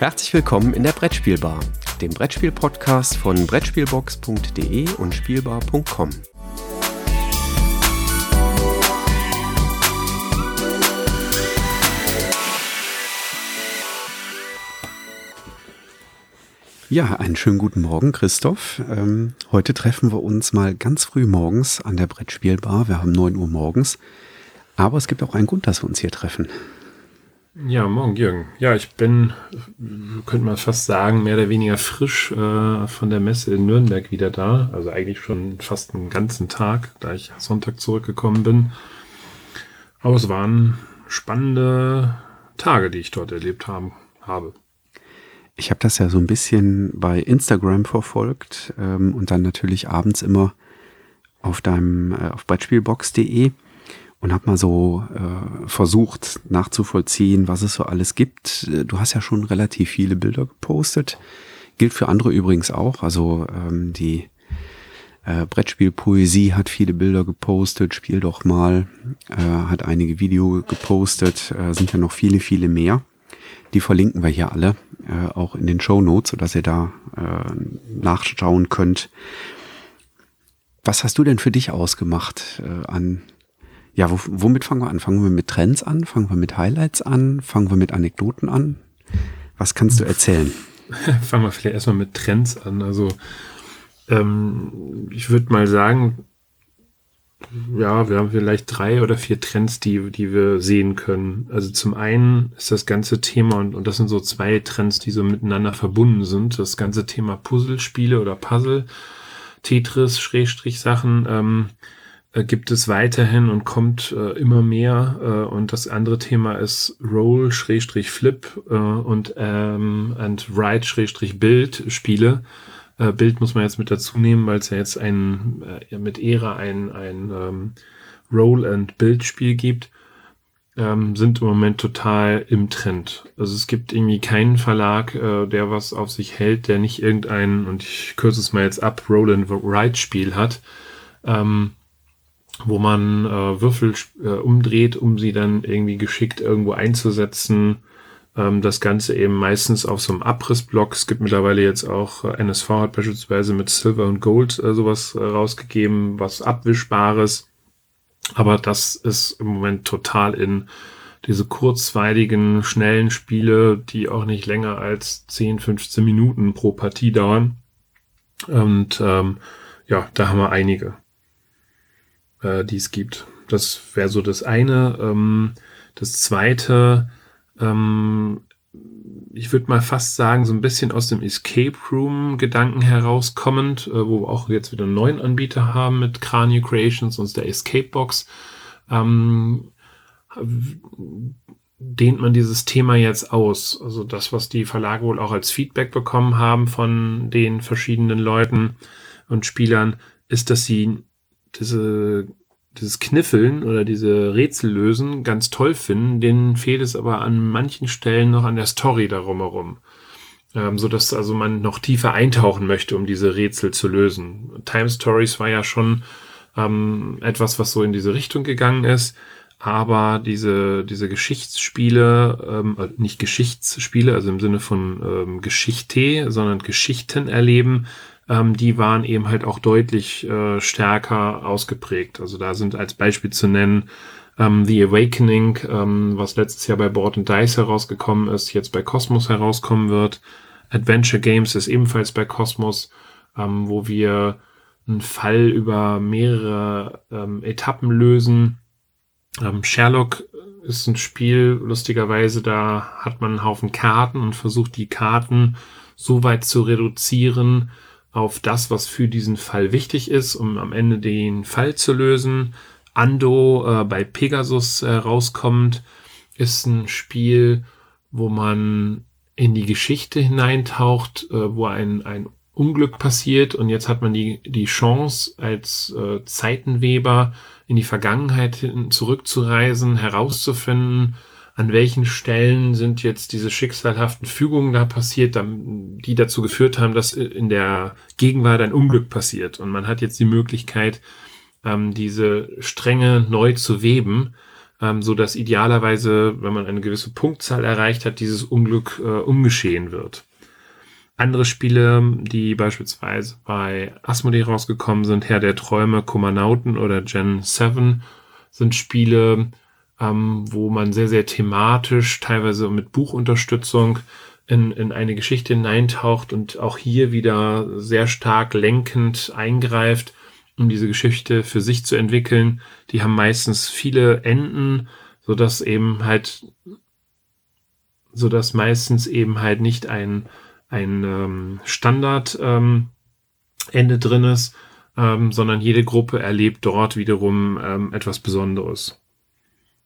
Herzlich willkommen in der Brettspielbar, dem Brettspiel-Podcast von Brettspielbox.de und Spielbar.com. Ja, einen schönen guten Morgen, Christoph. Ähm, heute treffen wir uns mal ganz früh morgens an der Brettspielbar. Wir haben 9 Uhr morgens. Aber es gibt auch einen Grund, dass wir uns hier treffen. Ja, morgen, Jürgen. Ja, ich bin, könnte man fast sagen, mehr oder weniger frisch äh, von der Messe in Nürnberg wieder da. Also eigentlich schon fast einen ganzen Tag, da ich Sonntag zurückgekommen bin. Aber es waren spannende Tage, die ich dort erlebt haben, habe. Ich habe das ja so ein bisschen bei Instagram verfolgt ähm, und dann natürlich abends immer auf deinem äh, auf Brettspielbox.de und habe mal so äh, versucht nachzuvollziehen, was es so alles gibt. Du hast ja schon relativ viele Bilder gepostet. Gilt für andere übrigens auch. Also ähm, die äh, Brettspielpoesie hat viele Bilder gepostet. Spiel doch mal äh, hat einige Video gepostet. Äh, sind ja noch viele, viele mehr. Die verlinken wir hier alle, äh, auch in den Show Notes, sodass ihr da äh, nachschauen könnt. Was hast du denn für dich ausgemacht äh, an, ja, wo, womit fangen wir an? Fangen wir mit Trends an? Fangen wir mit Highlights an? Fangen wir mit Anekdoten an? Was kannst du erzählen? fangen wir vielleicht erstmal mit Trends an. Also, ähm, ich würde mal sagen, ja, wir haben vielleicht drei oder vier Trends, die, die wir sehen können. Also zum einen ist das ganze Thema, und, und das sind so zwei Trends, die so miteinander verbunden sind, das ganze Thema Puzzlespiele oder Puzzle, Tetris, Schrägstrich Sachen, ähm, äh, gibt es weiterhin und kommt äh, immer mehr. Äh, und das andere Thema ist Roll, Schrägstrich Flip äh, und, ähm, and Write, Schrägstrich Bild Spiele. Äh, Bild muss man jetzt mit dazu nehmen, weil es ja jetzt ein, äh, mit Ära ein, ein ähm, Roll- and Bild-Spiel gibt, ähm, sind im Moment total im Trend. Also es gibt irgendwie keinen Verlag, äh, der was auf sich hält, der nicht irgendein, und ich kürze es mal jetzt ab, Roll and Write-Spiel hat, ähm, wo man äh, Würfel äh, umdreht, um sie dann irgendwie geschickt irgendwo einzusetzen ähm, das Ganze eben meistens auf so einem Abrissblock. Es gibt mittlerweile jetzt auch, äh, NSV hat beispielsweise mit Silver und Gold äh, sowas äh, rausgegeben, was Abwischbares. Aber das ist im Moment total in diese kurzweiligen, schnellen Spiele, die auch nicht länger als 10, 15 Minuten pro Partie dauern. Und ähm, ja, da haben wir einige, äh, die es gibt. Das wäre so das eine. Ähm, das zweite ähm, ich würde mal fast sagen, so ein bisschen aus dem Escape Room-Gedanken herauskommend, äh, wo wir auch jetzt wieder einen neuen Anbieter haben mit Cranio Creations und der Escape Box, ähm, dehnt man dieses Thema jetzt aus. Also das, was die Verlage wohl auch als Feedback bekommen haben von den verschiedenen Leuten und Spielern, ist, dass sie diese dieses Kniffeln oder diese Rätsel lösen ganz toll finden. Denen fehlt es aber an manchen Stellen noch an der Story darum herum. Ähm, so dass also man noch tiefer eintauchen möchte, um diese Rätsel zu lösen. Time Stories war ja schon ähm, etwas, was so in diese Richtung gegangen ist. Aber diese, diese Geschichtsspiele, ähm, äh, nicht Geschichtsspiele, also im Sinne von ähm, Geschichte, sondern Geschichten erleben, ähm, die waren eben halt auch deutlich äh, stärker ausgeprägt. Also da sind als Beispiel zu nennen ähm, The Awakening, ähm, was letztes Jahr bei Board and Dice herausgekommen ist, jetzt bei Cosmos herauskommen wird. Adventure Games ist ebenfalls bei Cosmos, ähm, wo wir einen Fall über mehrere ähm, Etappen lösen. Ähm, Sherlock ist ein Spiel, lustigerweise, da hat man einen Haufen Karten und versucht die Karten so weit zu reduzieren, auf das, was für diesen Fall wichtig ist, um am Ende den Fall zu lösen. Ando äh, bei Pegasus äh, rauskommt, ist ein Spiel, wo man in die Geschichte hineintaucht, äh, wo ein, ein Unglück passiert und jetzt hat man die, die Chance als äh, Zeitenweber in die Vergangenheit zurückzureisen, herauszufinden, an welchen Stellen sind jetzt diese schicksalhaften Fügungen da passiert, die dazu geführt haben, dass in der Gegenwart ein Unglück passiert. Und man hat jetzt die Möglichkeit, ähm, diese Stränge neu zu weben ähm, so dass idealerweise, wenn man eine gewisse Punktzahl erreicht hat, dieses Unglück äh, umgeschehen wird. Andere Spiele, die beispielsweise bei Asmodee rausgekommen sind, Herr der Träume, Kummernauten oder Gen 7, sind Spiele, ähm, wo man sehr, sehr thematisch, teilweise mit Buchunterstützung in, in eine Geschichte hineintaucht und auch hier wieder sehr stark lenkend eingreift, um diese Geschichte für sich zu entwickeln. Die haben meistens viele Enden, so dass eben halt, so dass meistens eben halt nicht ein ein ähm, Standard ähm, Ende drin ist, ähm, sondern jede Gruppe erlebt dort wiederum ähm, etwas Besonderes.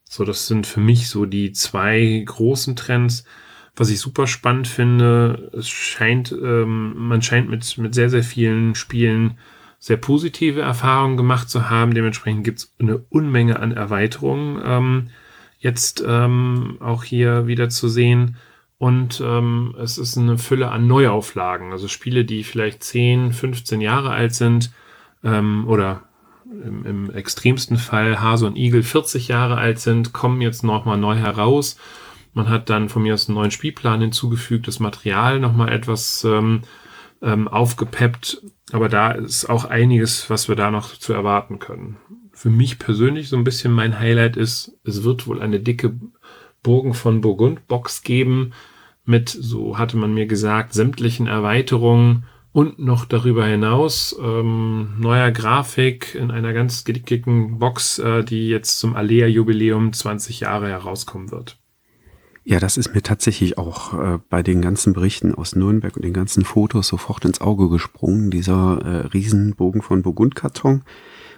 So, das sind für mich so die zwei großen Trends. Was ich super spannend finde, es scheint, ähm, man scheint mit, mit sehr, sehr vielen Spielen sehr positive Erfahrungen gemacht zu haben. Dementsprechend gibt es eine Unmenge an Erweiterungen ähm, jetzt ähm, auch hier wieder zu sehen. Und ähm, es ist eine Fülle an Neuauflagen. Also Spiele, die vielleicht 10, 15 Jahre alt sind ähm, oder im, im extremsten Fall Hase und Igel 40 Jahre alt sind, kommen jetzt nochmal neu heraus. Man hat dann von mir aus einen neuen Spielplan hinzugefügt, das Material nochmal etwas ähm, ähm, aufgepeppt. Aber da ist auch einiges, was wir da noch zu erwarten können. Für mich persönlich so ein bisschen mein Highlight ist, es wird wohl eine dicke Burgen von Burgund Box geben mit, so hatte man mir gesagt, sämtlichen Erweiterungen und noch darüber hinaus ähm, neuer Grafik in einer ganz dicken Box, äh, die jetzt zum Alea-Jubiläum 20 Jahre herauskommen wird. Ja, das ist mir tatsächlich auch äh, bei den ganzen Berichten aus Nürnberg und den ganzen Fotos sofort ins Auge gesprungen, dieser äh, Riesenbogen von Burgundkarton.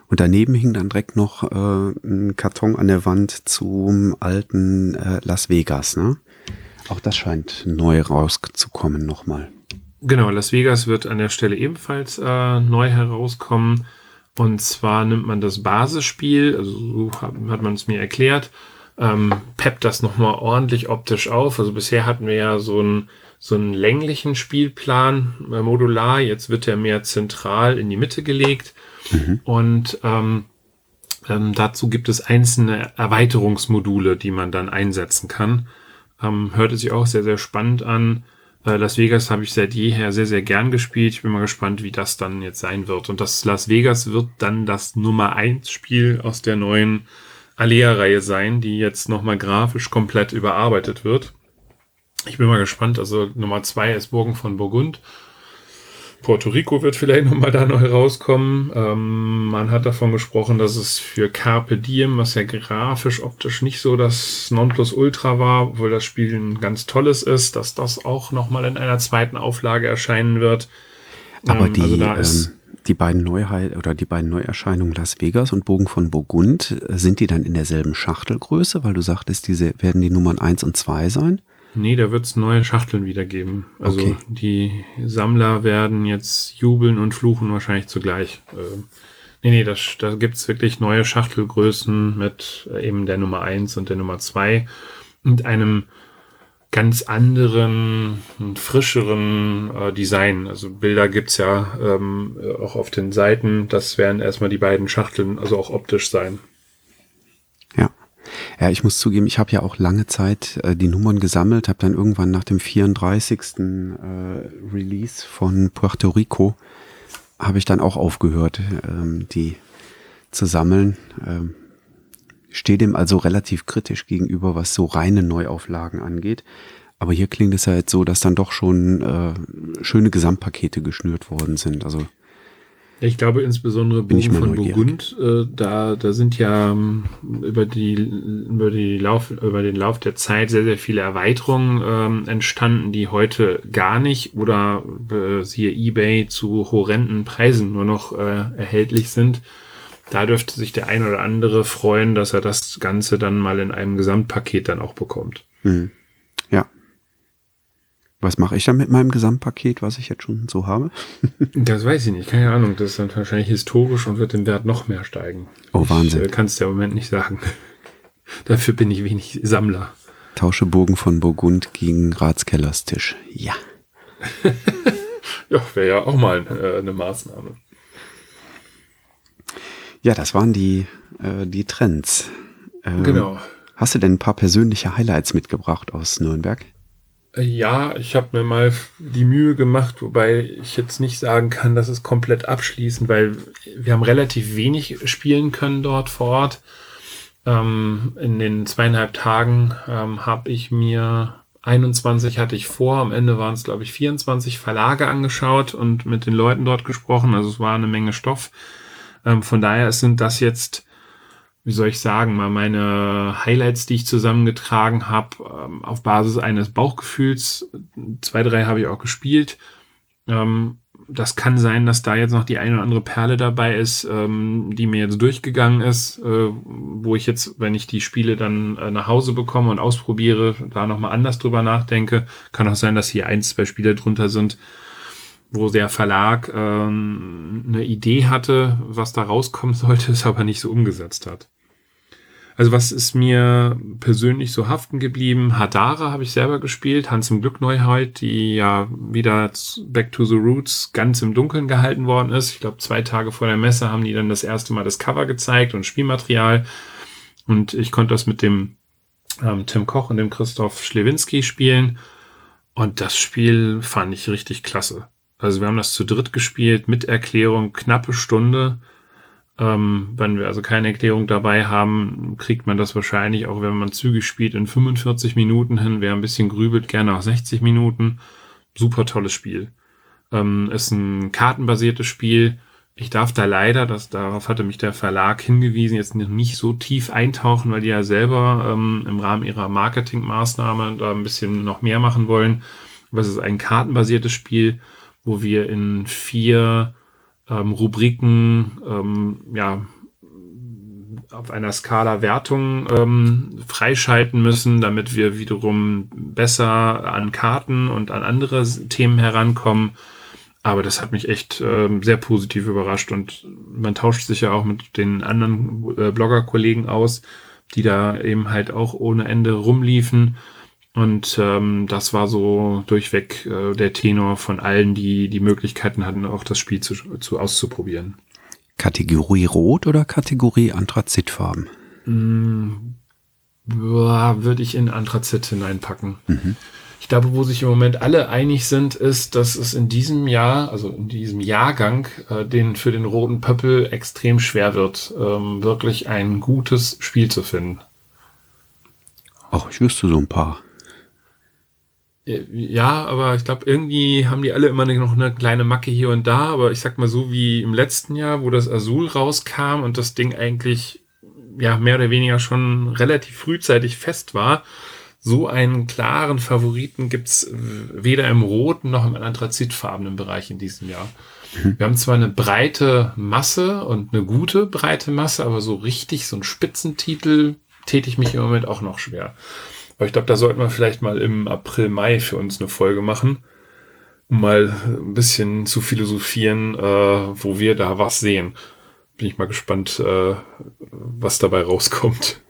Und daneben hing dann direkt noch äh, ein Karton an der Wand zum alten äh, Las Vegas. Ne? Auch das scheint neu rauszukommen nochmal. Genau, Las Vegas wird an der Stelle ebenfalls äh, neu herauskommen. Und zwar nimmt man das Basisspiel, also so hat, man es mir erklärt, ähm, peppt das nochmal ordentlich optisch auf. Also bisher hatten wir ja so einen, so einen länglichen Spielplan äh, modular, jetzt wird er mehr zentral in die Mitte gelegt. Mhm. Und ähm, ähm, dazu gibt es einzelne Erweiterungsmodule, die man dann einsetzen kann. Ähm, hörte sich auch sehr, sehr spannend an. Äh, Las Vegas habe ich seit jeher sehr, sehr gern gespielt. Ich bin mal gespannt, wie das dann jetzt sein wird. Und das Las Vegas wird dann das Nummer eins Spiel aus der neuen Alea-Reihe sein, die jetzt nochmal grafisch komplett überarbeitet wird. Ich bin mal gespannt. Also Nummer zwei ist Burgen von Burgund. Puerto Rico wird vielleicht nochmal da neu rauskommen. Ähm, man hat davon gesprochen, dass es für Carpe Diem, was ja grafisch, optisch nicht so das Nonplusultra war, obwohl das Spiel ein ganz tolles ist, dass das auch nochmal in einer zweiten Auflage erscheinen wird. Aber ähm, die, also ähm, die beiden Neuheit oder die beiden Neuerscheinungen Las Vegas und Bogen von Burgund, äh, sind die dann in derselben Schachtelgröße? Weil du sagtest, diese werden die Nummern 1 und 2 sein? Nee, da wird es neue Schachteln wieder geben. Also okay. die Sammler werden jetzt jubeln und fluchen wahrscheinlich zugleich. Äh, nee, nee, das, da gibt's wirklich neue Schachtelgrößen mit äh, eben der Nummer eins und der Nummer zwei und einem ganz anderen frischeren äh, Design. Also Bilder gibt's ja ähm, auch auf den Seiten. Das werden erstmal die beiden Schachteln, also auch optisch sein. Ja, ich muss zugeben, ich habe ja auch lange Zeit äh, die Nummern gesammelt, habe dann irgendwann nach dem 34. Äh, Release von Puerto Rico, habe ich dann auch aufgehört, ähm, die zu sammeln. Ähm, stehe dem also relativ kritisch gegenüber, was so reine Neuauflagen angeht. Aber hier klingt es ja jetzt so, dass dann doch schon äh, schöne Gesamtpakete geschnürt worden sind. Also ich glaube insbesondere Bogen von Burgund, äh, da, da sind ja ähm, über die, über die Lauf, über den Lauf der Zeit sehr, sehr viele Erweiterungen ähm, entstanden, die heute gar nicht oder äh, siehe eBay zu horrenden Preisen nur noch äh, erhältlich sind. Da dürfte sich der ein oder andere freuen, dass er das Ganze dann mal in einem Gesamtpaket dann auch bekommt. Mhm. Was mache ich dann mit meinem Gesamtpaket, was ich jetzt schon so habe? das weiß ich nicht, keine Ahnung. Das ist dann wahrscheinlich historisch und wird im Wert noch mehr steigen. Oh, Wahnsinn. Ich äh, kann es ja im Moment nicht sagen. Dafür bin ich wenig Sammler. Tausche Burgen von Burgund gegen Ratskellers Tisch. Ja. ja, wäre ja auch mal äh, eine Maßnahme. Ja, das waren die, äh, die Trends. Ähm, Genau. Hast du denn ein paar persönliche Highlights mitgebracht aus Nürnberg? Ja, ich habe mir mal die Mühe gemacht, wobei ich jetzt nicht sagen kann, dass es komplett abschließend, weil wir haben relativ wenig spielen können dort vor Ort. Ähm, in den zweieinhalb Tagen ähm, habe ich mir 21 hatte ich vor, am Ende waren es glaube ich 24 Verlage angeschaut und mit den Leuten dort gesprochen. Also es war eine Menge Stoff. Ähm, von daher sind das jetzt wie soll ich sagen, mal meine Highlights, die ich zusammengetragen habe, ähm, auf Basis eines Bauchgefühls. Zwei, drei habe ich auch gespielt. Ähm, das kann sein, dass da jetzt noch die eine oder andere Perle dabei ist, ähm, die mir jetzt durchgegangen ist, äh, wo ich jetzt, wenn ich die Spiele dann äh, nach Hause bekomme und ausprobiere, da nochmal anders drüber nachdenke. Kann auch sein, dass hier ein, zwei Spiele drunter sind, wo der Verlag eine Idee hatte, was da rauskommen sollte, es aber nicht so umgesetzt hat. Also was ist mir persönlich so haften geblieben? Hadara habe ich selber gespielt, Hans im Glück Neuheit, die ja wieder Back to the Roots ganz im Dunkeln gehalten worden ist. Ich glaube, zwei Tage vor der Messe haben die dann das erste Mal das Cover gezeigt und Spielmaterial. Und ich konnte das mit dem ähm, Tim Koch und dem Christoph Schlewinski spielen. Und das Spiel fand ich richtig klasse. Also wir haben das zu dritt gespielt, mit Erklärung, knappe Stunde. Ähm, wenn wir also keine Erklärung dabei haben, kriegt man das wahrscheinlich, auch wenn man zügig spielt, in 45 Minuten hin. Wer ein bisschen grübelt, gerne auch 60 Minuten. Super tolles Spiel. Ähm, ist ein kartenbasiertes Spiel. Ich darf da leider, das, darauf hatte mich der Verlag hingewiesen, jetzt nicht so tief eintauchen, weil die ja selber ähm, im Rahmen ihrer Marketingmaßnahme da ein bisschen noch mehr machen wollen. Aber es ist ein kartenbasiertes Spiel, wo wir in vier ähm, Rubriken ähm, ja auf einer Skala Wertung ähm, freischalten müssen, damit wir wiederum besser an Karten und an andere Themen herankommen. Aber das hat mich echt ähm, sehr positiv überrascht und man tauscht sich ja auch mit den anderen äh, Blogger-Kollegen aus, die da eben halt auch ohne Ende rumliefen. Und ähm, das war so durchweg äh, der Tenor von allen, die die Möglichkeiten hatten, auch das Spiel zu, zu auszuprobieren. Kategorie Rot oder Kategorie Anthrazitfarben? Mm, boah, würde ich in Anthrazit hineinpacken. Ich glaube, wo sich im Moment alle einig sind, ist, dass es in diesem Jahr, also in diesem Jahrgang, äh, den für den roten Pöppel extrem schwer wird, ähm, wirklich ein gutes Spiel zu finden. Ach, ich wüsste so ein paar. Äh, Ja, aber ich glaube, irgendwie haben die alle immer noch eine kleine Macke hier und da. Aber ich sag mal so wie im letzten Jahr, wo das Azul rauskam und das Ding eigentlich ja mehr oder weniger schon relativ frühzeitig fest war. So einen klaren Favoriten gibt's weder im roten noch im anthrazitfarbenen Bereich in diesem Jahr. Wir haben zwar eine breite Masse und eine gute breite Masse, aber so richtig so ein Spitzentitel täte ich mich im Moment auch noch schwer. Aber ich glaube, da sollten wir vielleicht mal im April, Mai für uns eine Folge machen, um mal ein bisschen zu philosophieren, äh, wo wir da was sehen. Bin ich mal gespannt, äh, was dabei rauskommt.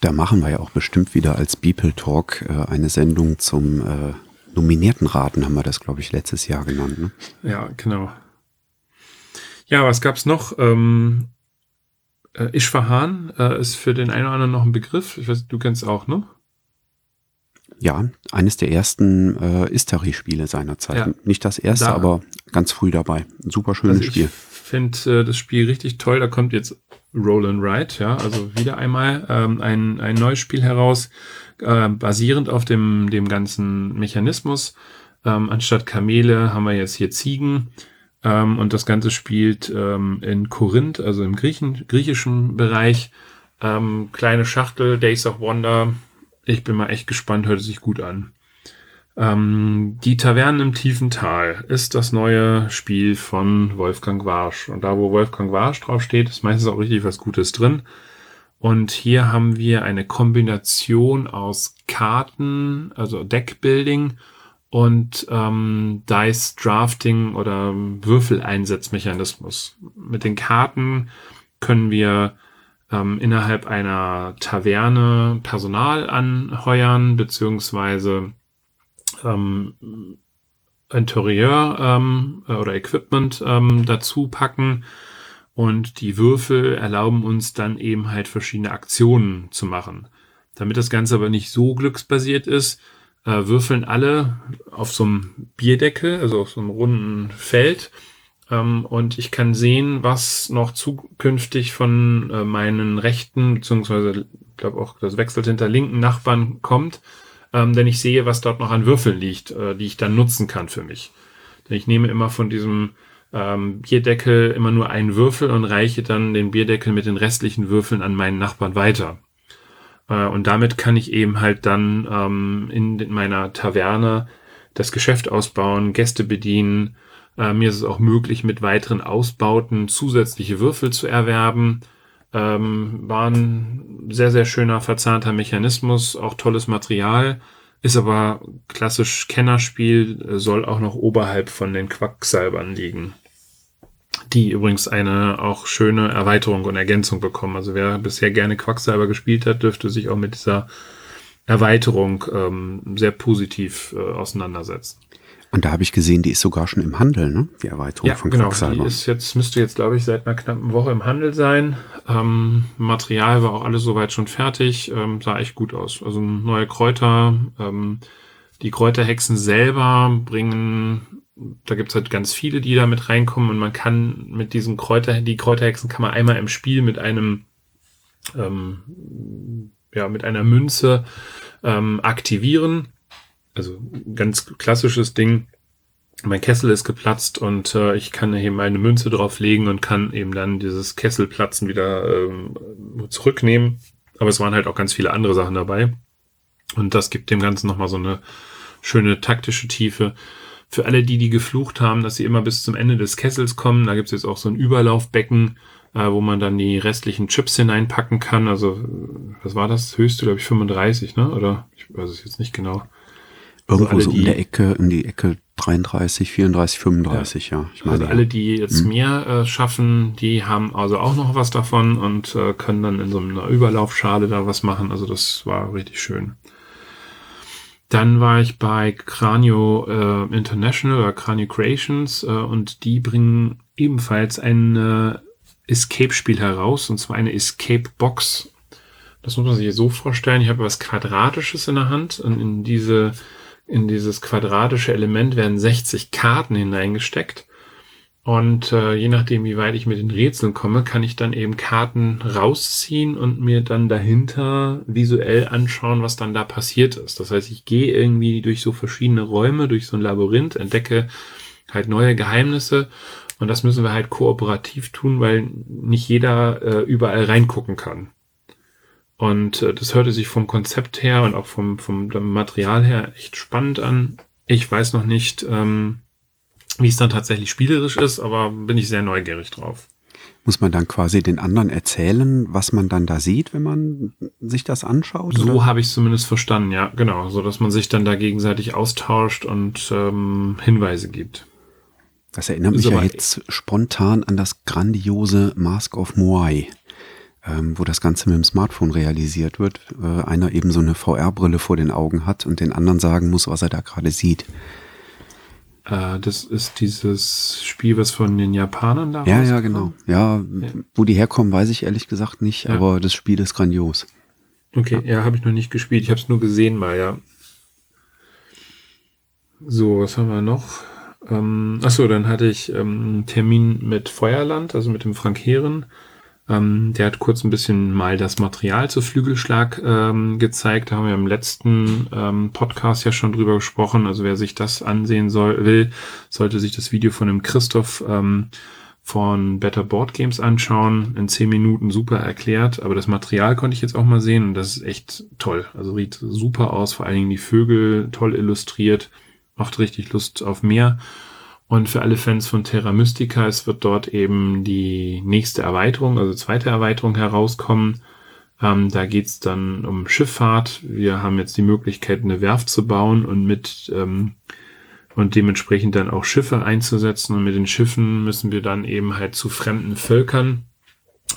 Da machen wir ja auch bestimmt wieder als Beeple Talk äh, eine Sendung zum äh, Nominiertenraten, haben wir das, glaube ich, letztes Jahr genannt. Ne? Ja, genau. Ja, was gab's noch? Ähm, äh, Ishfahan äh, ist für den einen oder anderen noch ein Begriff. Ich weiß, du kennst auch, ne? Ja, eines der ersten äh, Istari-Spiele seiner Zeit. Ja. Nicht das erste, Da- aber ganz früh dabei. Ein super schönes Also Spiel. Ich finde äh, das Spiel richtig toll. Da kommt jetzt Roll and Ride, ja, also wieder einmal ähm, ein, ein neues Spiel heraus, äh, basierend auf dem, dem ganzen Mechanismus. Ähm, anstatt Kamele haben wir jetzt hier Ziegen. Ähm, und das Ganze spielt ähm, in Korinth, also im Griechen, griechischen Bereich. Ähm, kleine Schachtel, Days of Wonder. Ich bin mal echt gespannt, hört sich gut an. Ähm, die Tavernen im tiefen Tal ist das neue Spiel von Wolfgang Warsch. Und da, wo Wolfgang Warsch draufsteht, ist meistens auch richtig was Gutes drin. Und hier haben wir eine Kombination aus Karten, also Deckbuilding und ähm, Dice Drafting oder Würfeleinsatzmechanismus. Mit den Karten können wir ähm, innerhalb einer Taverne Personal anheuern, beziehungsweise ähm, Interieur ähm, äh, oder Equipment ähm, dazu packen. Und die Würfel erlauben uns dann eben halt verschiedene Aktionen zu machen. Damit das Ganze aber nicht so glücksbasiert ist, äh, würfeln alle auf so einem Bierdeckel, also auf so einem runden Feld. Ähm, und ich kann sehen, was noch zukünftig von äh, meinen rechten, beziehungsweise ich glaube auch, das wechselt hinter linken Nachbarn kommt. Ähm, denn ich sehe, was dort noch an Würfeln liegt, äh, die ich dann nutzen kann für mich. Denn ich nehme immer von diesem ähm, Bierdeckel immer nur einen Würfel und reiche dann den Bierdeckel mit den restlichen Würfeln an meinen Nachbarn weiter. Äh, und damit kann ich eben halt dann ähm, in meiner Taverne das Geschäft ausbauen, Gäste bedienen. Äh, mir ist es auch möglich, mit weiteren Ausbauten zusätzliche Würfel zu erwerben. Ähm, war ein sehr, sehr schöner verzahnter Mechanismus, auch tolles Material, ist aber klassisch Kennerspiel, soll auch noch oberhalb von den Quacksalbern liegen die übrigens eine auch schöne Erweiterung und Ergänzung bekommen. Also wer bisher gerne Quacksalber gespielt hat, dürfte sich auch mit dieser Erweiterung ähm, sehr positiv äh, auseinandersetzen. Und da habe ich gesehen, die ist sogar schon im Handel, ne? Die Erweiterung ja, von genau. Quacksalber. Die ist jetzt, müsste jetzt, glaube ich, seit einer knappen Woche im Handel sein. Ähm, Material war auch alles soweit schon fertig, ähm, sah echt gut aus. Also neue Kräuter, ähm, die Kräuterhexen selber bringen da gibt's halt ganz viele, die da mit reinkommen und man kann mit diesen Kräuter, die Kräuterhexen kann man einmal im Spiel mit einem, ähm, ja, mit einer Münze ähm, aktivieren. Also ganz klassisches Ding. Mein Kessel ist geplatzt und äh, ich kann eben eine Münze drauflegen und kann eben dann dieses Kesselplatzen wieder ähm, zurücknehmen. Aber es waren halt auch ganz viele andere Sachen dabei. Und das gibt dem Ganzen nochmal so eine schöne taktische Tiefe für alle, die, die geflucht haben, dass sie immer bis zum Ende des Kessels kommen, da gibt's jetzt auch so ein Überlaufbecken, äh, wo man dann die restlichen Chips hineinpacken kann. Also, was war das? Höchste, glaube ich, 35, ne? Oder ich weiß es jetzt nicht genau. Irgendwo also so in der Ecke, in die Ecke 33, 34, 35, ja. ja. Ich meine, also alle, die jetzt hm. mehr äh, schaffen, die haben also auch noch was davon und äh, können dann in so einer Überlaufschale da was machen. Also das war richtig schön. Dann war ich bei Cranio äh, International oder Cranio Creations äh, und die bringen ebenfalls ein äh, Escape-Spiel heraus, und zwar eine Escape-Box. Das muss man sich so vorstellen. Ich habe was Quadratisches in der Hand und in diese, in dieses quadratische Element werden 60 Karten hineingesteckt. Und äh, je nachdem, wie weit ich mit den Rätseln komme, kann ich dann eben Karten rausziehen und mir dann dahinter visuell anschauen, was dann da passiert ist. Das heißt, ich gehe irgendwie durch so verschiedene Räume, durch so ein Labyrinth, entdecke halt neue Geheimnisse. Und das müssen wir halt kooperativ tun, weil nicht jeder äh, überall reingucken kann. Und äh, das hörte sich vom Konzept her und auch vom, vom Material her echt spannend an. Ich weiß noch nicht, ähm, wie es dann tatsächlich spielerisch ist, aber bin ich sehr neugierig drauf. Muss man dann quasi den anderen erzählen, was man dann da sieht, wenn man sich das anschaut? So habe ich zumindest verstanden, ja, genau. So dass man sich dann da gegenseitig austauscht und ähm, Hinweise gibt. Das erinnert mich so ja jetzt spontan an das grandiose Mask of Moai, ähm, wo das Ganze mit dem Smartphone realisiert wird. Äh, einer eben so eine VR-Brille vor den Augen hat und den anderen sagen muss, was er da gerade sieht. Äh, das ist dieses Spiel, was von den Japanern da Ja, ja, genau. Ja, ja, wo die herkommen, weiß ich ehrlich gesagt nicht, ja. aber das Spiel ist grandios. Okay, ja, ja habe ich noch nicht gespielt. Ich habe es nur gesehen mal, ja. So, was haben wir noch? Ähm, achso, dann hatte ich ähm, einen Termin mit Feuerland, also mit dem Frank Heeren. Ähm, der hat kurz ein bisschen mal das Material zu Flügelschlag ähm, gezeigt. Da haben wir im letzten ähm, Podcast ja schon drüber gesprochen. Also wer sich das ansehen soll, will, sollte sich das Video von dem Christoph ähm, von Better Board Games anschauen. In zehn Minuten super erklärt. Aber das Material konnte ich jetzt auch mal sehen und das ist echt toll. Also sieht super aus. Vor allen Dingen die Vögel toll illustriert. Macht richtig Lust auf mehr. Und für alle Fans von Terra Mystica, es wird dort eben die nächste Erweiterung, also zweite Erweiterung herauskommen. Ähm, da geht's dann um Schifffahrt. Wir haben jetzt die Möglichkeit, eine Werft zu bauen und mit ähm, und dementsprechend dann auch Schiffe einzusetzen. Und mit den Schiffen müssen wir dann eben halt zu fremden Völkern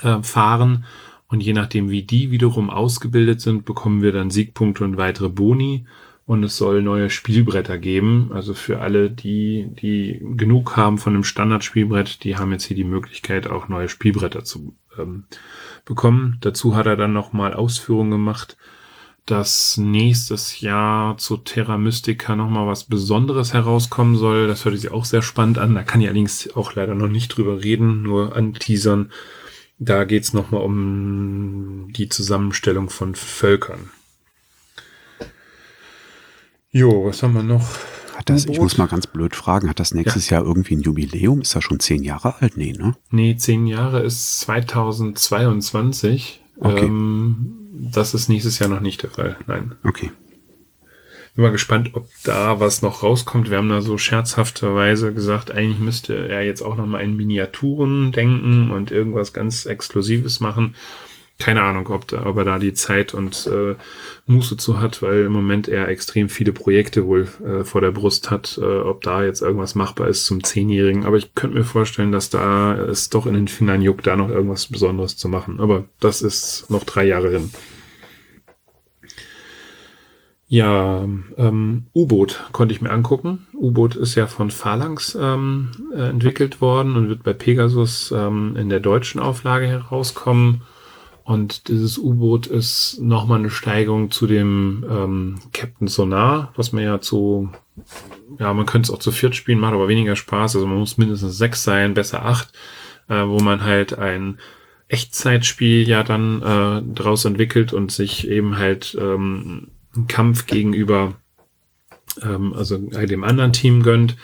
äh, fahren. Und je nachdem, wie die wiederum ausgebildet sind, bekommen wir dann Siegpunkte und weitere Boni. Und es soll neue Spielbretter geben. Also für alle, die, die genug haben von einem Standardspielbrett, die haben jetzt hier die Möglichkeit, auch neue Spielbretter zu ähm, bekommen. Dazu hat er dann nochmal Ausführungen gemacht, dass nächstes Jahr zu Terra Mystica nochmal was Besonderes herauskommen soll. Das hört sich auch sehr spannend an. Da kann ich allerdings auch leider noch nicht drüber reden, nur anteasern. Da geht's nochmal um die Zusammenstellung von Völkern. Jo, was haben wir noch? Hat das, ich muss mal ganz blöd fragen, hat das nächstes ja. Jahr irgendwie ein Jubiläum? Ist das schon zehn Jahre alt? Nee, ne? Nee, zehn Jahre ist 2022. Okay. Ähm, das ist nächstes Jahr noch nicht der Fall. Nein. Okay. Bin mal gespannt, ob da was noch rauskommt. Wir haben da so scherzhafterweise gesagt, eigentlich müsste er jetzt auch noch mal in Miniaturen denken und irgendwas ganz Exklusives machen keine Ahnung, ob, da, ob er da die Zeit und äh, Muße zu hat, weil im Moment er extrem viele Projekte wohl äh, vor der Brust hat, äh, ob da jetzt irgendwas machbar ist zum Zehnjährigen. Aber ich könnte mir vorstellen, dass da es doch in den Fingern juckt, da noch irgendwas Besonderes zu machen. Aber das ist noch drei Jahre hin. Ja, ähm, U-Boot konnte ich mir angucken. U-Boot ist ja von Phalanx ähm, äh, entwickelt worden und wird bei Pegasus ähm, in der deutschen Auflage herauskommen. Und dieses U-Boot ist nochmal eine Steigerung zu dem ähm, Captain Sonar, was man ja zu, ja, man könnte es auch zu viert spielen, macht aber weniger Spaß. Also man muss mindestens sechs sein, besser acht, äh, wo man halt ein Echtzeitspiel ja dann äh, daraus entwickelt und sich eben halt ähm, einen Kampf gegenüber ähm, also dem anderen Team gönnt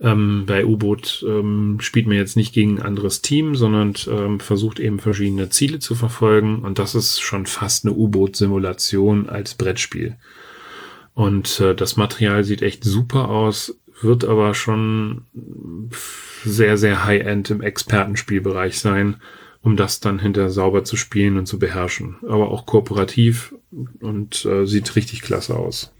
ähm, bei U-Boot ähm, spielt man jetzt nicht gegen ein anderes Team, sondern ähm, versucht eben verschiedene Ziele zu verfolgen. Und das ist schon fast eine U-Boot-Simulation als Brettspiel. Und äh, das Material sieht echt super aus, wird aber schon sehr, sehr high-end im Expertenspielbereich sein, um das dann hinter sauber zu spielen und zu beherrschen. Aber auch kooperativ und äh, sieht richtig klasse aus.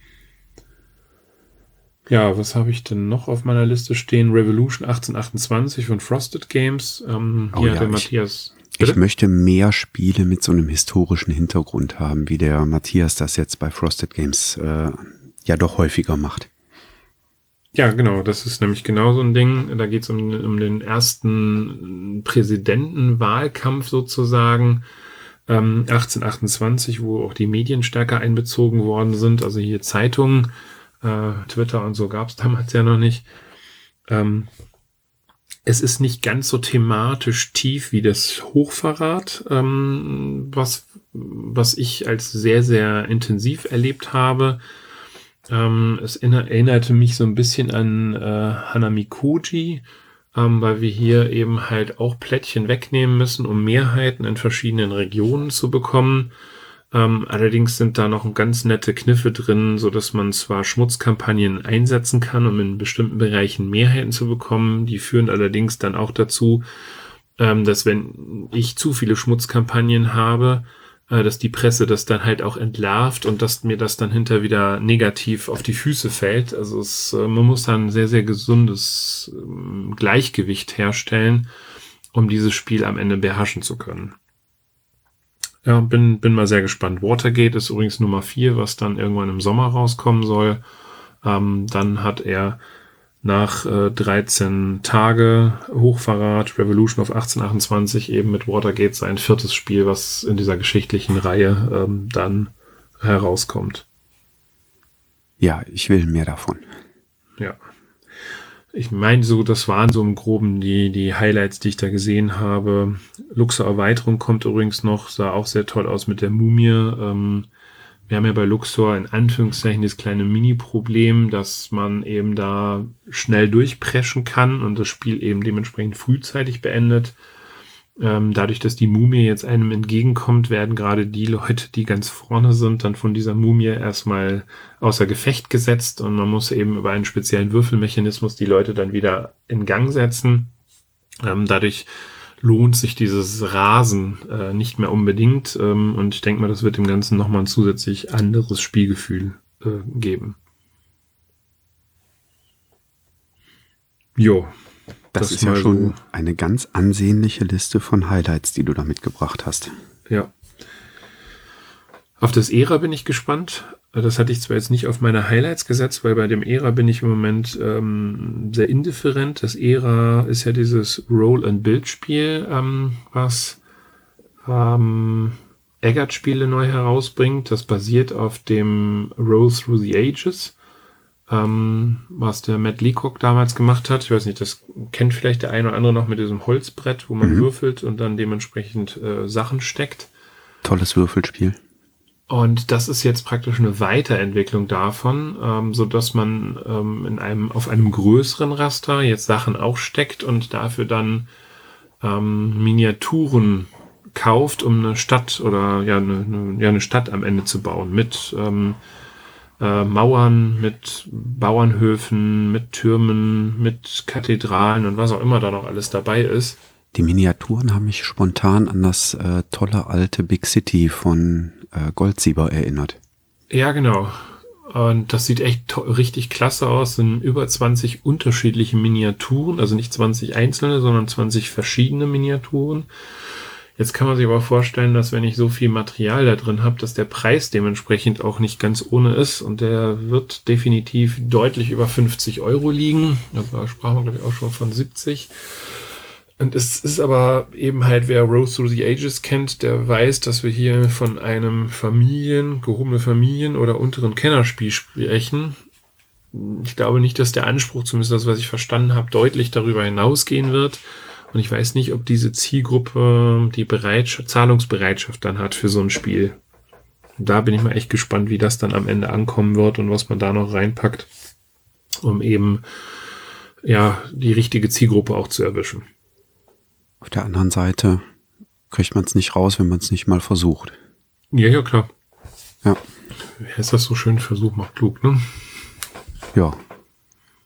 Ja, was habe ich denn noch auf meiner Liste stehen? Revolution 1828 von Frosted Games. Ähm, oh, hier ja, der Matthias. Ich möchte mehr Spiele mit so einem historischen Hintergrund haben, wie der Matthias das jetzt bei Frosted Games äh, ja doch häufiger macht. Ja, genau, das ist nämlich genau so ein Ding. Da geht es um, um den ersten Präsidentenwahlkampf sozusagen. Ähm, 1828, wo auch die Medien stärker einbezogen worden sind, also hier Zeitungen äh, Twitter und so gab es damals ja noch nicht. Ähm, es ist nicht ganz so thematisch tief wie das Hochverrat, ähm, was, was ich als sehr, sehr intensiv erlebt habe. Ähm, es erinnerte mich so ein bisschen an äh, Hanamikuji, ähm, weil wir hier eben halt auch Plättchen wegnehmen müssen, um Mehrheiten in verschiedenen Regionen zu bekommen. Ähm, allerdings sind da noch ganz nette Kniffe drin, so dass man zwar Schmutzkampagnen einsetzen kann, um in bestimmten Bereichen Mehrheiten zu bekommen. Die führen allerdings dann auch dazu, ähm, dass wenn ich zu viele Schmutzkampagnen habe, äh, dass die Presse das dann halt auch entlarvt und dass mir das dann hinter wieder negativ auf die Füße fällt. Also es, äh, man muss dann ein sehr, sehr gesundes äh, Gleichgewicht herstellen, um dieses Spiel am Ende beherrschen zu können. Ja, bin, bin mal sehr gespannt. Watergate ist übrigens Nummer vier, was dann irgendwann im Sommer rauskommen soll. Ähm, dann hat er nach äh, 13 Tage Hochverrat Revolution of 1828 eben mit Watergate sein viertes Spiel, was in dieser geschichtlichen Reihe ähm, dann herauskommt. Ja, ich will mehr davon. Ich meine so, das waren so im Groben die, die Highlights, die ich da gesehen habe. Luxor Erweiterung kommt übrigens noch, sah auch sehr toll aus mit der Mumie. Ähm, wir haben ja bei Luxor in Anführungszeichen das kleine Mini-Problem, dass man eben da schnell durchpreschen kann und das Spiel eben dementsprechend frühzeitig beendet. Ähm, dadurch, dass die Mumie jetzt einem entgegenkommt, werden gerade die Leute, die ganz vorne sind, dann von dieser Mumie erstmal außer Gefecht gesetzt und man muss eben über einen speziellen Würfelmechanismus die Leute dann wieder in Gang setzen. Ähm, dadurch lohnt sich dieses Rasen äh, nicht mehr unbedingt ähm, und ich denke mal, das wird dem Ganzen nochmal ein zusätzlich anderes Spielgefühl äh, geben. Jo, das, das ist ja schon so. eine ganz ansehnliche Liste von Highlights, die du da mitgebracht hast. Ja. Auf das Ära bin ich gespannt. Das hatte ich zwar jetzt nicht auf meine Highlights gesetzt, weil bei dem Era bin ich im Moment ähm, sehr indifferent. Das Era ist ja dieses Roll-and-Build-Spiel, ähm, was ähm, Eggert-Spiele neu herausbringt. Das basiert auf dem Roll Through the Ages, ähm, was der Matt Leacock damals gemacht hat. Ich weiß nicht, das kennt vielleicht der eine oder andere noch mit diesem Holzbrett, wo man mhm. würfelt und dann dementsprechend äh, Sachen steckt. Tolles Würfelspiel. Und das ist jetzt praktisch eine Weiterentwicklung davon, ähm, so dass man ähm, in einem auf einem größeren Raster jetzt Sachen auch steckt und dafür dann ähm, Miniaturen kauft, um eine Stadt oder ja eine, eine, ja, eine Stadt am Ende zu bauen mit ähm, äh, Mauern, mit Bauernhöfen, mit Türmen, mit Kathedralen und was auch immer da noch alles dabei ist. Die Miniaturen haben mich spontan an das äh, tolle alte Big City von äh, Goldsieber erinnert. Ja, genau. Und das sieht echt richtig klasse aus. Es sind über 20 unterschiedliche Miniaturen, also nicht 20 einzelne, sondern 20 verschiedene Miniaturen. Jetzt kann man sich aber vorstellen, dass wenn ich so viel Material da drin habe, dass der Preis dementsprechend auch nicht ganz ohne ist und der wird definitiv deutlich über 50 Euro liegen. Da sprachen wir, glaube ich, auch schon von 70. Und es ist aber eben halt, wer Rose Through the Ages kennt, der weiß, dass wir hier von einem Familien, gehobene Familien oder unteren Kennerspiel sprechen. Ich glaube nicht, dass der Anspruch, zumindest das, was ich verstanden habe, deutlich darüber hinausgehen wird. Und ich weiß nicht, ob diese Zielgruppe die Bereitschaft, Zahlungsbereitschaft dann hat für so ein Spiel. Und da bin ich mal echt gespannt, wie das dann am Ende ankommen wird und was man da noch reinpackt, um eben ja die richtige Zielgruppe auch zu erwischen. Auf der anderen Seite kriegt man es nicht raus, wenn man es nicht mal versucht. Ja, ja, klar. Ja. Wer ist das so schön? Versuch macht klug, ne? Ja.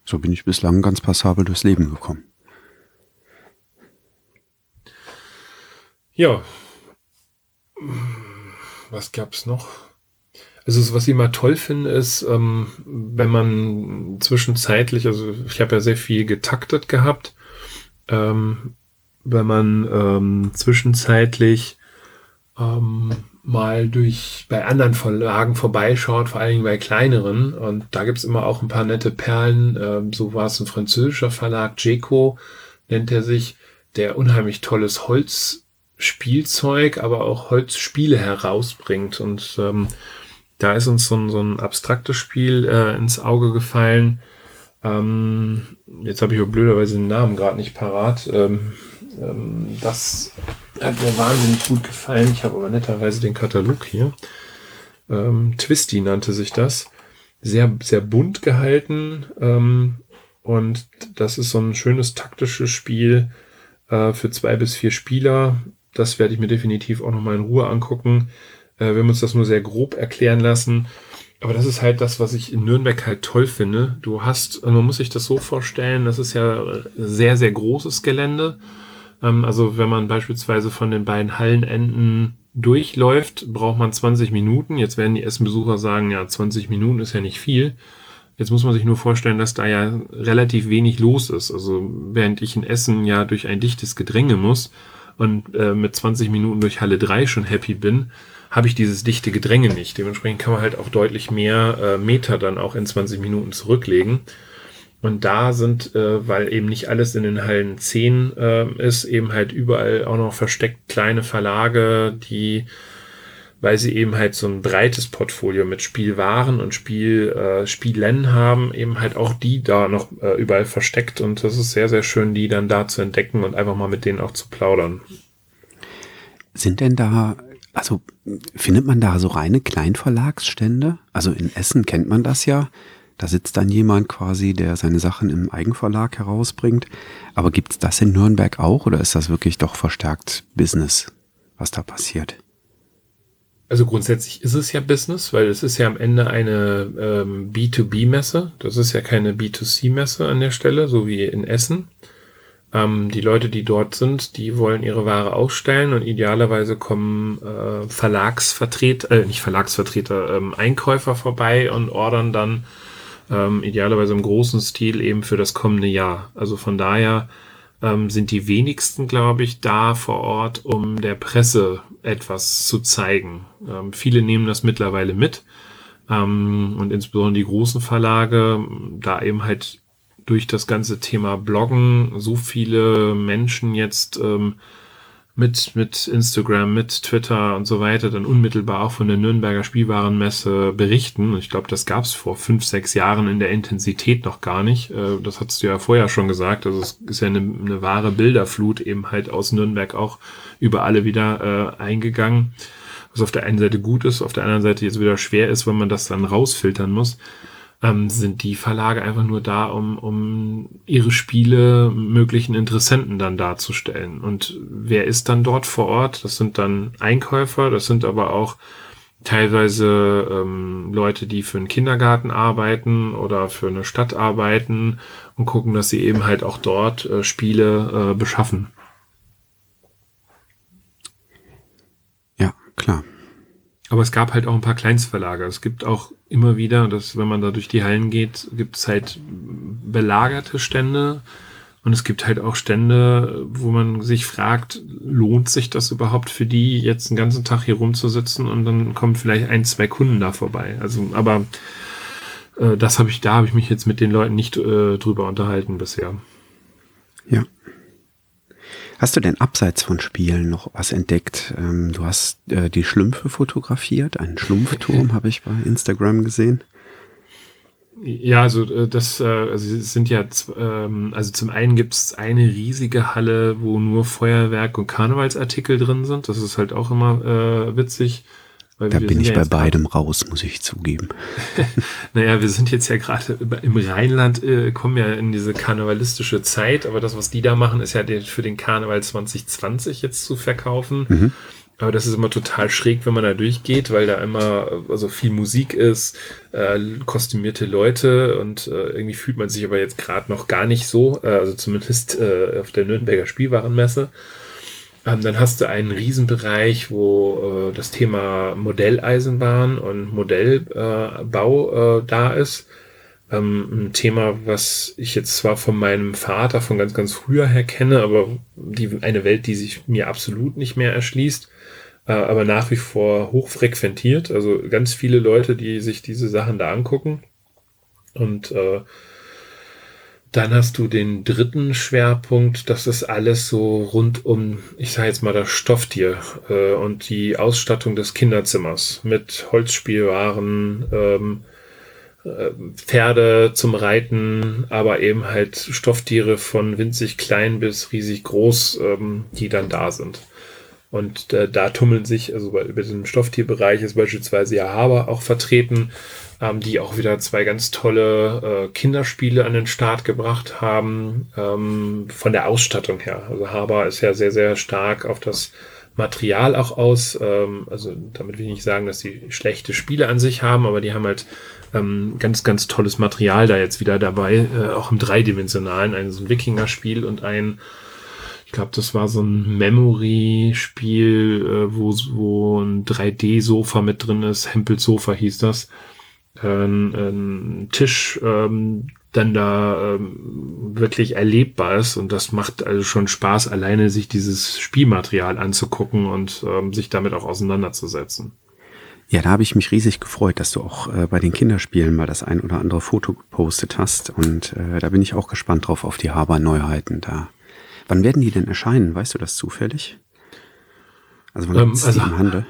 So bin ich bislang ganz passabel durchs Leben gekommen. Ja. Was gab's noch? Also was ich immer toll finde, ist, ähm, wenn man zwischenzeitlich, also ich habe ja sehr viel getaktet gehabt, ähm, wenn man ähm, zwischenzeitlich ähm, mal durch bei anderen Verlagen vorbeischaut, vor allen Dingen bei kleineren. Und da gibt's immer auch ein paar nette Perlen. Ähm, so war es ein französischer Verlag, Jeco nennt er sich, der unheimlich tolles Holzspielzeug, aber auch Holzspiele herausbringt. Und ähm, da ist uns so ein, so ein abstraktes Spiel äh, ins Auge gefallen. Ähm, jetzt habe ich aber blöderweise den Namen gerade nicht parat. Ähm, ähm, das hat mir wahnsinnig gut gefallen. Ich habe aber netterweise den Katalog hier. Ähm, Twisty nannte sich das. Sehr, sehr bunt gehalten. Ähm, und das ist so ein schönes taktisches Spiel äh, für zwei bis vier Spieler. Das werde ich mir definitiv auch nochmal in Ruhe angucken. Äh, wir haben uns das nur sehr grob erklären lassen. Aber das ist halt das, was ich in Nürnberg halt toll finde. Du hast, man muss sich das so vorstellen, das ist ja sehr, sehr großes Gelände. Ähm, also wenn man beispielsweise von den beiden Hallenenden durchläuft, braucht man 20 Minuten. Jetzt werden die Essenbesucher sagen, ja, 20 Minuten ist ja nicht viel. Jetzt muss man sich nur vorstellen, dass da ja relativ wenig los ist. Also während ich in Essen ja durch ein dichtes Gedränge muss und äh, mit 20 Minuten durch Halle 3 schon happy bin, habe ich dieses dichte Gedränge nicht. Dementsprechend kann man halt auch deutlich mehr äh, Meter dann auch in 20 Minuten zurücklegen. Und da sind, äh, weil eben nicht alles in den Hallen 10 äh, ist, eben halt überall auch noch versteckt kleine Verlage, die, weil sie eben halt so ein breites Portfolio mit Spielwaren und Spiel, äh, Spielen haben, eben halt auch die da noch äh, überall versteckt. Und das ist sehr, sehr schön, die dann da zu entdecken und einfach mal mit denen auch zu plaudern. Sind denn da, also findet man da so reine Kleinverlagsstände? Also in Essen kennt man das ja da sitzt dann jemand quasi, der seine Sachen im Eigenverlag herausbringt. Aber gibt es das in Nürnberg auch oder ist das wirklich doch verstärkt Business, was da passiert? Also grundsätzlich ist es ja Business, weil es ist ja am Ende eine ähm, B2B-Messe. Das ist ja keine B2C-Messe an der Stelle, so wie in Essen. Ähm, die Leute, die dort sind, die wollen ihre Ware ausstellen und idealerweise kommen äh, Verlagsvertreter, äh, nicht Verlagsvertreter, ähm, Einkäufer vorbei und ordern dann ähm, idealerweise im großen Stil eben für das kommende Jahr. Also von daher ähm, sind die wenigsten, glaube ich, da vor Ort, um der Presse etwas zu zeigen. Ähm, viele nehmen das mittlerweile mit. ähm, und insbesondere die großen Verlage, da eben halt durch das ganze Thema Bloggen so viele Menschen jetzt ähm, mit, mit Instagram, mit Twitter und so weiter dann unmittelbar auch von der Nürnberger Spielwarenmesse berichten. Ich glaube, das gab es vor fünf, sechs Jahren in der Intensität noch gar nicht. Äh, das hast du ja vorher schon gesagt. Also es ist ja eine, eine wahre Bilderflut eben halt aus Nürnberg auch über alle wieder äh, eingegangen. Was auf der einen Seite gut ist, auf der anderen Seite jetzt wieder schwer ist, wenn man das dann rausfiltern muss ähm, sind die Verlage einfach nur da, um, um ihre Spiele möglichen Interessenten dann darzustellen. Und wer ist dann dort vor Ort? Das sind dann Einkäufer, das sind aber auch teilweise ähm, Leute, die für einen Kindergarten arbeiten oder für eine Stadt arbeiten und gucken, dass sie eben halt auch dort äh, Spiele äh, beschaffen. Ja, klar. Aber es gab halt auch ein paar Kleinstverlage. Es gibt auch immer wieder, dass wenn man da durch die Hallen geht, gibt es halt belagerte Stände. Und es gibt halt auch Stände, wo man sich fragt, lohnt sich das überhaupt für die, jetzt den ganzen Tag hier rumzusitzen und dann kommen vielleicht ein, zwei Kunden da vorbei. Also, aber äh, das habe ich, da habe ich mich jetzt mit den Leuten nicht äh, drüber unterhalten bisher. Hast du denn abseits von Spielen noch was entdeckt? Ähm, du hast äh, die Schlümpfe fotografiert, einen Schlumpfturm habe ich bei Instagram gesehen. Ja, also äh, das, äh, also es sind ja, ähm, also zum einen gibt es eine riesige Halle, wo nur Feuerwerk und Karnevalsartikel drin sind. Das ist halt auch immer äh, witzig. Weil da bin ich bei beidem raus, muss ich zugeben. naja, wir sind jetzt ja gerade im Rheinland, äh, kommen ja in diese karnevalistische Zeit, aber das, was die da machen, ist ja für den Karneval 2020 jetzt zu verkaufen. Mhm. Aber das ist immer total schräg, wenn man da durchgeht, weil da immer also viel Musik ist, äh, kostümierte Leute und äh, irgendwie fühlt man sich aber jetzt gerade noch gar nicht so, äh, also zumindest äh, auf der Nürnberger Spielwarenmesse. Ähm, dann hast du einen Riesenbereich, wo äh, das Thema Modelleisenbahn und Modellbau äh, da ist. Ähm, ein Thema, was ich jetzt zwar von meinem Vater von ganz, ganz früher her kenne, aber die, eine Welt, die sich mir absolut nicht mehr erschließt, äh, aber nach wie vor hochfrequentiert. Also ganz viele Leute, die sich diese Sachen da angucken. Und äh, dann hast du den dritten Schwerpunkt, das ist alles so rund um, ich sage jetzt mal das Stofftier äh, und die Ausstattung des Kinderzimmers mit Holzspielwaren, ähm, äh, Pferde zum Reiten, aber eben halt Stofftiere von winzig klein bis riesig groß, ähm, die dann da sind. Und äh, da tummeln sich, also bei, bei diesem Stofftierbereich ist beispielsweise ja Haber auch vertreten, ähm, die auch wieder zwei ganz tolle äh, Kinderspiele an den Start gebracht haben, ähm, von der Ausstattung her. Also Haber ist ja sehr, sehr stark auf das Material auch aus. Ähm, also damit will ich nicht sagen, dass sie schlechte Spiele an sich haben, aber die haben halt ähm, ganz, ganz tolles Material da jetzt wieder dabei, äh, auch im dreidimensionalen, ein so ein Wikinger-Spiel und ein ich glaube, das war so ein Memory-Spiel, äh, wo, wo ein 3D-Sofa mit drin ist. Hempels Sofa hieß das ein, ein Tisch ähm, dann da ähm, wirklich erlebbar ist und das macht also schon Spaß, alleine sich dieses Spielmaterial anzugucken und ähm, sich damit auch auseinanderzusetzen. Ja, da habe ich mich riesig gefreut, dass du auch äh, bei den Kinderspielen mal das ein oder andere Foto gepostet hast und äh, da bin ich auch gespannt drauf auf die Haber-Neuheiten da. Wann werden die denn erscheinen? Weißt du das zufällig? Also wann ähm, also, im Handel?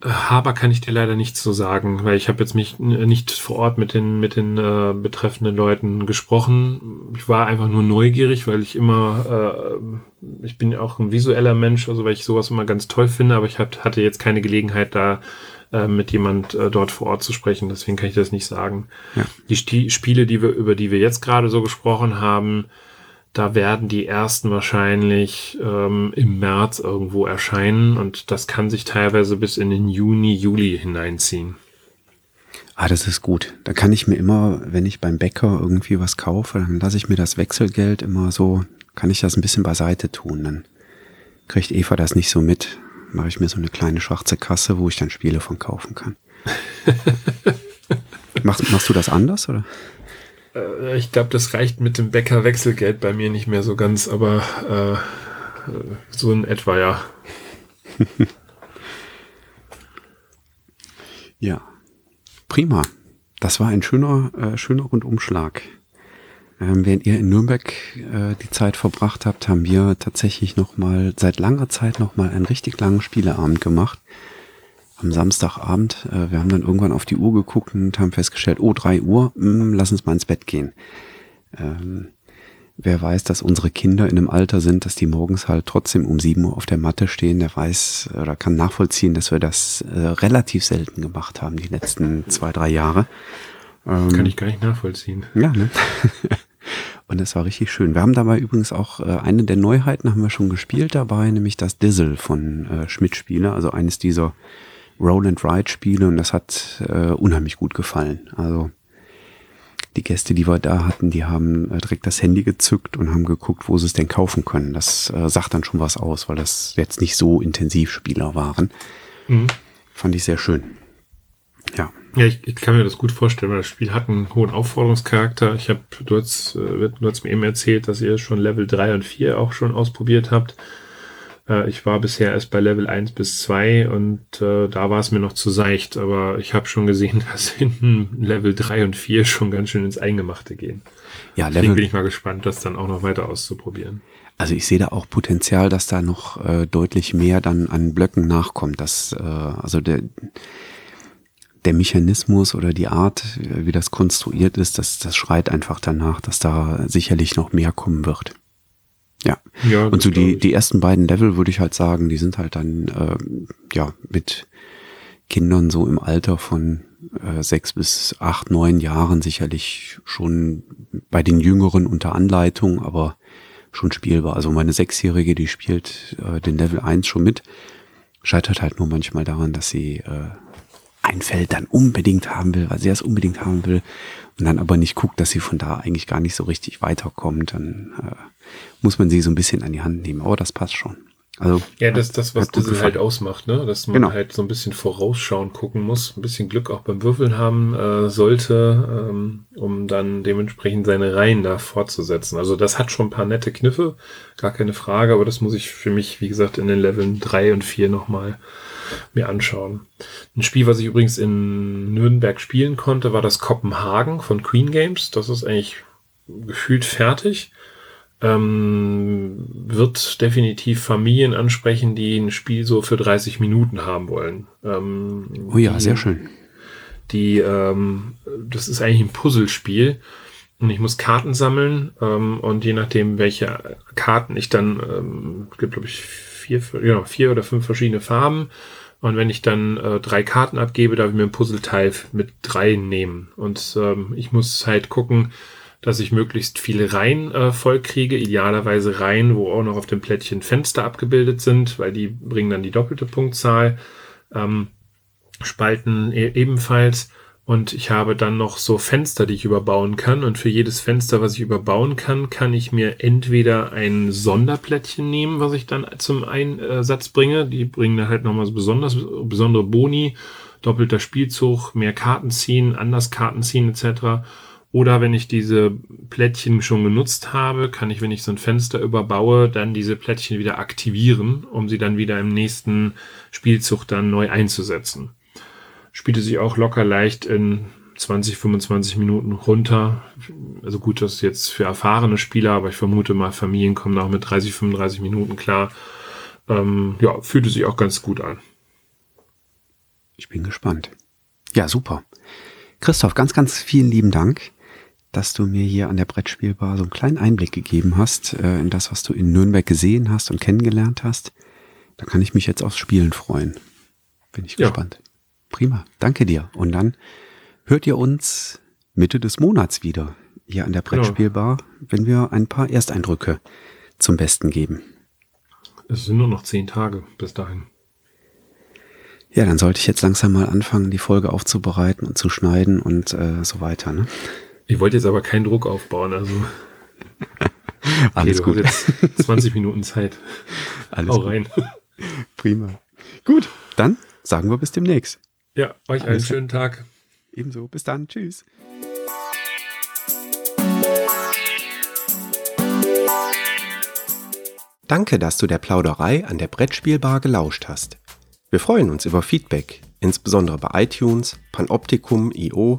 Haber kann ich dir leider nicht so sagen, weil ich habe jetzt mich nicht vor Ort mit den mit den äh, betreffenden Leuten gesprochen. Ich war einfach nur neugierig, weil ich immer äh, ich bin auch ein visueller Mensch, also weil ich sowas immer ganz toll finde, aber ich hab, hatte jetzt keine Gelegenheit da äh, mit jemand äh, dort vor Ort zu sprechen, deswegen kann ich das nicht sagen. Ja. Die Spiele, die wir über die wir jetzt gerade so gesprochen haben, da werden die ersten wahrscheinlich ähm, im März irgendwo erscheinen und das kann sich teilweise bis in den Juni, Juli hineinziehen. Ah, das ist gut. Da kann ich mir immer, wenn ich beim Bäcker irgendwie was kaufe, dann lasse ich mir das Wechselgeld immer so, kann ich das ein bisschen beiseite tun. Dann kriegt Eva das nicht so mit. Mache ich mir so eine kleine schwarze Kasse, wo ich dann Spiele von kaufen kann. machst, machst du das anders, oder? Äh, ich glaube, das reicht mit dem Bäcker Wechselgeld bei mir nicht mehr so ganz, aber äh, so in etwa ja. ja, prima. Das war ein schöner, äh, schöner Rundumschlag. Ähm, während ihr in Nürnberg äh, die Zeit verbracht habt, haben wir tatsächlich noch mal seit langer Zeit noch mal einen richtig langen Spieleabend gemacht. Am Samstagabend. Äh, wir haben dann irgendwann auf die Uhr geguckt und haben festgestellt, oh, drei Uhr, mh, hm, lass uns mal ins Bett gehen. Ähm, wer weiß, dass unsere Kinder in einem Alter sind, dass die morgens halt trotzdem um sieben Uhr auf der Matte stehen, der weiß oder kann nachvollziehen, dass wir das äh, relativ selten gemacht haben, die letzten zwei, drei Jahre. Ähm, kann ich gar nicht nachvollziehen. Ja, ne? Und es war richtig schön. Wir haben dabei übrigens auch äh, eine der Neuheiten haben wir schon gespielt dabei, nämlich das Dizzle von äh, Schmidt-Spiele, also eines dieser Roll and Ride Spiele und das hat äh, unheimlich gut gefallen. Also die Gäste, die wir da hatten, die haben äh, direkt das Handy gezückt und haben geguckt, wo sie es denn kaufen können. Das äh, sagt dann schon was aus, weil das jetzt nicht so intensiv Spieler waren. Mhm. Fand ich sehr schön. Ja. Ja, ich, ich, kann mir das gut vorstellen, weil das Spiel hat einen hohen Aufforderungscharakter. Ich habe, du hast, äh, du hast mir eben erzählt, dass ihr schon Level 3 und 4 auch schon ausprobiert habt. Äh, ich war bisher erst bei Level 1 bis 2 und äh, da war es mir noch zu seicht, aber ich habe schon gesehen, dass hinten Level 3 und 4 schon ganz schön ins Eingemachte gehen. Ja, Level Deswegen bin ich mal gespannt, das dann auch noch weiter auszuprobieren. Also ich sehe da auch Potenzial, dass da noch äh, deutlich mehr dann an Blöcken nachkommt. Dass, äh, also der der Mechanismus oder die Art, wie das konstruiert ist, das, das schreit einfach danach, dass da sicherlich noch mehr kommen wird. Ja. ja und so die, die ersten beiden Level würde ich halt sagen, die sind halt dann äh, ja mit Kindern so im Alter von äh, sechs bis acht, neun Jahren sicherlich schon bei den Jüngeren unter Anleitung, aber schon spielbar. Also meine Sechsjährige, die spielt äh, den Level 1 schon mit, scheitert halt nur manchmal daran, dass sie äh, ein Feld dann unbedingt haben will, weil sie es unbedingt haben will und dann aber nicht guckt, dass sie von da eigentlich gar nicht so richtig weiterkommt, dann äh, muss man sie so ein bisschen an die Hand nehmen. Aber das passt schon. Also, ja, das ist das, was Dizzle halt ausmacht, ne? Dass man genau. halt so ein bisschen vorausschauen gucken muss, ein bisschen Glück auch beim Würfeln haben äh, sollte, ähm, um dann dementsprechend seine Reihen da fortzusetzen. Also das hat schon ein paar nette Kniffe, gar keine Frage, aber das muss ich für mich, wie gesagt, in den Leveln drei und vier nochmal mir anschauen. Ein Spiel, was ich übrigens in Nürnberg spielen konnte, war das Kopenhagen von Queen Games. Das ist eigentlich gefühlt fertig. Ähm, wird definitiv Familien ansprechen, die ein Spiel so für 30 Minuten haben wollen. Ähm, oh ja, die, sehr schön. Die, ähm, das ist eigentlich ein Puzzlespiel und ich muss Karten sammeln ähm, und je nachdem, welche Karten ich dann, ähm, gibt glaube ich vier, ja, vier oder fünf verschiedene Farben und wenn ich dann äh, drei Karten abgebe, darf ich mir ein Puzzleteil mit drei nehmen. Und ähm, ich muss halt gucken, dass ich möglichst viele Reihen äh, voll kriege. Idealerweise Reihen, wo auch noch auf dem Plättchen Fenster abgebildet sind, weil die bringen dann die doppelte Punktzahl. Ähm, Spalten e ebenfalls. Und ich habe dann noch so Fenster, die ich überbauen kann. Und für jedes Fenster, was ich überbauen kann, kann ich mir entweder ein Sonderplättchen nehmen, was ich dann zum Einsatz bringe. Die bringen dann halt nochmal so besonders, besondere Boni, doppelter Spielzug, mehr Karten ziehen, anders Karten ziehen etc. Oder wenn ich diese Plättchen schon genutzt habe, kann ich, wenn ich so ein Fenster überbaue, dann diese Plättchen wieder aktivieren, um sie dann wieder im nächsten Spielzug dann neu einzusetzen spielte sich auch locker leicht in 20, 25 Minuten runter. Also gut, das ist jetzt für erfahrene Spieler, aber ich vermute mal, Familien kommen auch mit 30, 35 Minuten klar. Ähm, ja, fühlte sich auch ganz gut an. Ich bin gespannt. Ja, super. Christoph, ganz, ganz vielen lieben Dank, dass du mir hier an der Brettspielbar so einen kleinen Einblick gegeben hast äh, in das, was du in Nürnberg gesehen hast und kennengelernt hast. Da kann ich mich jetzt aufs Spielen freuen. Bin ich ja. gespannt. Prima, danke dir. Und dann hört ihr uns Mitte des Monats wieder hier an der genau. Brettspielbar, genau. wenn wir ein paar Ersteindrücke zum Besten geben. Es sind nur noch zehn Tage bis dahin. Ja, dann sollte ich jetzt langsam mal anfangen, die Folge aufzubereiten und zu schneiden und äh, so weiter. Ne? Ich wollte jetzt aber keinen Druck aufbauen, also. Alles okay, gut. Jetzt 20 Minuten Zeit. Alles Hau rein. Prima. Gut, dann sagen wir bis demnächst. Ja, euch einen schönen Tag. Ebenso. Bis dann. Tschüss. Danke, dass du der Plauderei an der Brettspielbar gelauscht hast. Wir freuen uns über Feedback, insbesondere bei iTunes, Panoptikum, IO